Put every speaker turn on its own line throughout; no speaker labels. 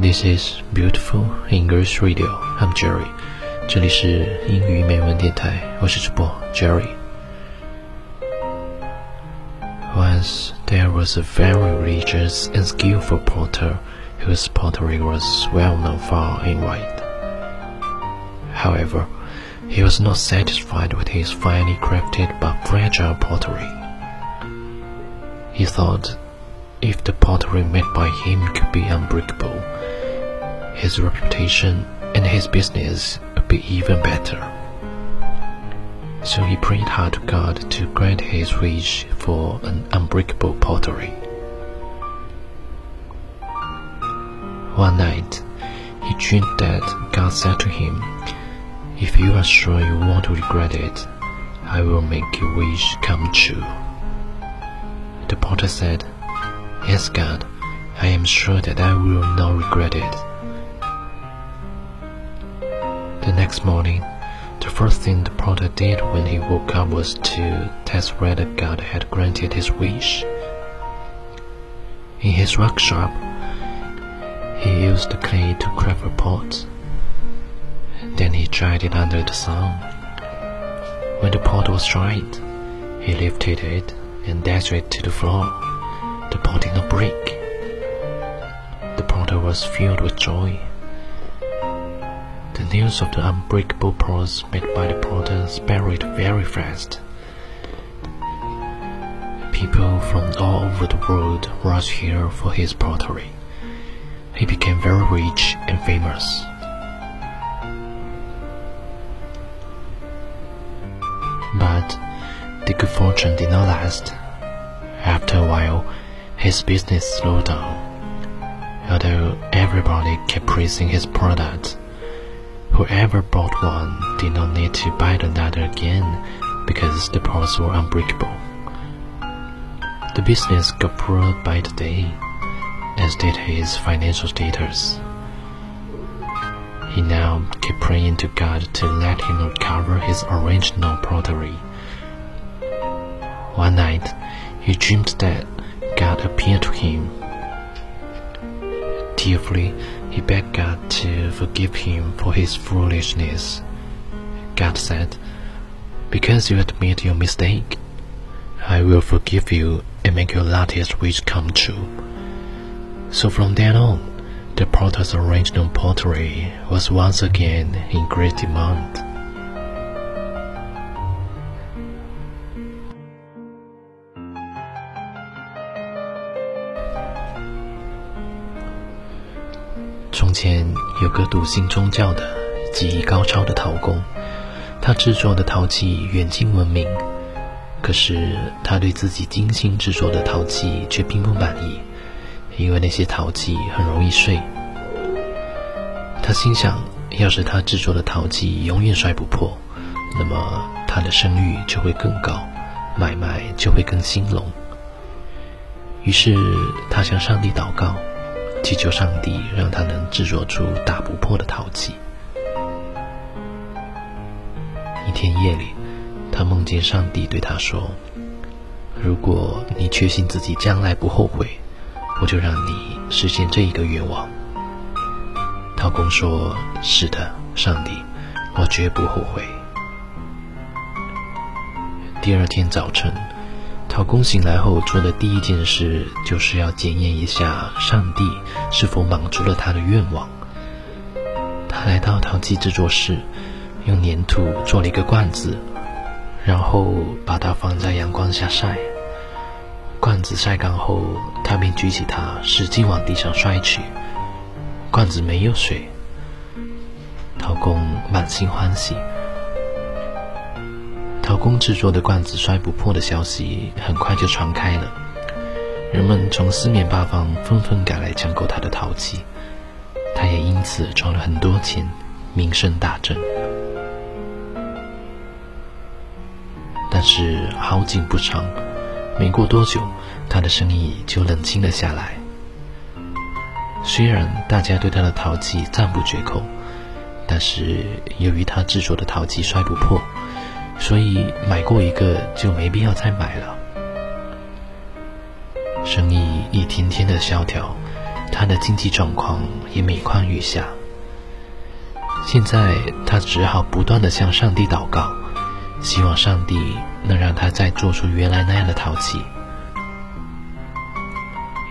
This is beautiful English radio. I'm Jerry. 这里是英语美文电台，我是主播 Jerry。Once there was a very religious and skillful potter whose pottery was well known far and wide. However, he was not satisfied with his finely crafted but fragile pottery. He thought if the pottery made by him could be unbreakable, his reputation and his business be even better. So he prayed hard to God to grant his wish for an unbreakable pottery. One night, he dreamed that God said to him, If you are sure you won't regret it, I will make your wish come true. The potter said, Yes, God, I am sure that I will not regret it. The next morning, the first thing the potter did when he woke up was to test whether God had granted his wish. In his workshop, he used the clay to craft a pot. Then he dried it under the sun. When the pot was dried, he lifted it and dashed it to the floor. The pot did not break. The potter was filled with joy. The news of the unbreakable pots made by the potter spread very fast. People from all over the world rushed here for his pottery. He became very rich and famous. But the good fortune did not last. After a while, his business slowed down. Although everybody kept praising his product, whoever bought one did not need to buy another again because the pots were unbreakable. The business got poorer by the day, as did his financial status. He now kept praying to God to let him recover his original pottery. One night, he dreamed that God appeared to him. Tearfully, he begged God to forgive him for his foolishness. God said, Because you admit your mistake, I will forgive you and make your latest wish come true. So from then on, the potter's original pottery was once again in great demand. 从前有个笃信宗教的、技艺高超的陶工，他制作的陶器远近闻名。可是他对自己精心制作的陶器却并不满意，因为那些陶器很容易碎。他心想，要是他制作的陶器永远摔不破，那么他的声誉就会更高，买卖就会更兴隆。于是他向上帝祷告。祈求上帝让他能制作出打不破的陶器。一天夜里，他梦见上帝对他说：“如果你确信自己将来不后悔，我就让你实现这一个愿望。”陶工说：“是的，上帝，我绝不后悔。”第二天早晨。老公醒来后做的第一件事，就是要检验一下上帝是否满足了他的愿望。他来到陶器制作室，用粘土做了一个罐子，然后把它放在阳光下晒。罐子晒干后，他便举起它，使劲往地上摔去。罐子没有水，陶工满心欢喜。陶工制作的罐子摔不破的消息很快就传开了，人们从四面八方纷纷赶来抢购他的陶器，他也因此赚了很多钱，名声大振。但是好景不长，没过多久，他的生意就冷清了下来。虽然大家对他的陶器赞不绝口，但是由于他制作的陶器摔不破。所以买过一个就没必要再买了。生意一天天的萧条，他的经济状况也每况愈下。现在他只好不断的向上帝祷告，希望上帝能让他再做出原来那样的陶器。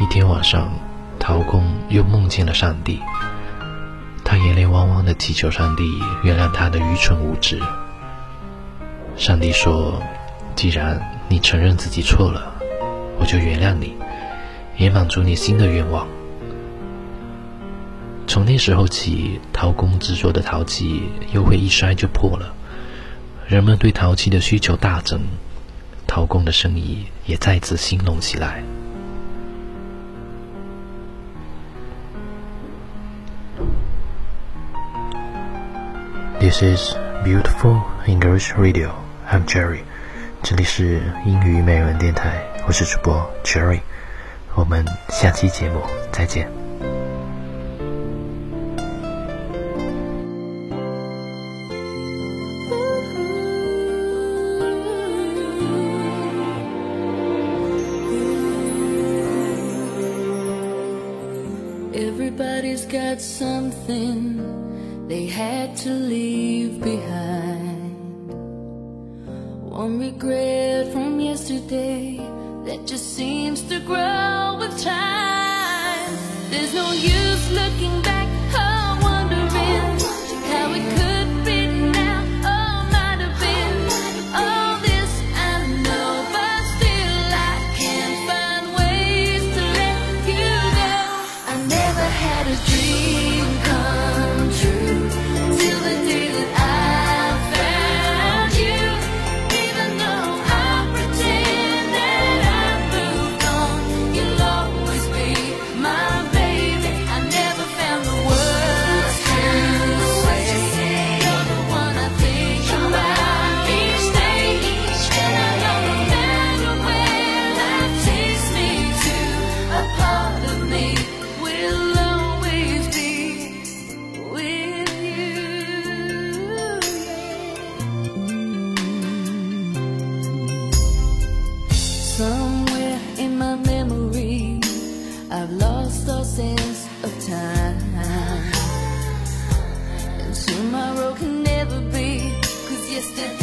一天晚上，陶工又梦见了上帝，他眼泪汪汪的祈求上帝原谅他的愚蠢无知。上帝说：“既然你承认自己错了，我就原谅你，也满足你新的愿望。”从那时候起，陶工制作的陶器又会一摔就破了，人们对陶器的需求大增，陶工的生意也再次兴隆起来。This is beautiful English radio. I'm Jerry. 这里是英语美文电台，我是主播 Jerry。我们下期节目再见。
Everybody's got something they had to leave behind. Regret from yesterday that just seems to grow Somewhere in my memory, I've lost all sense of time. And tomorrow can never be, cause yesterday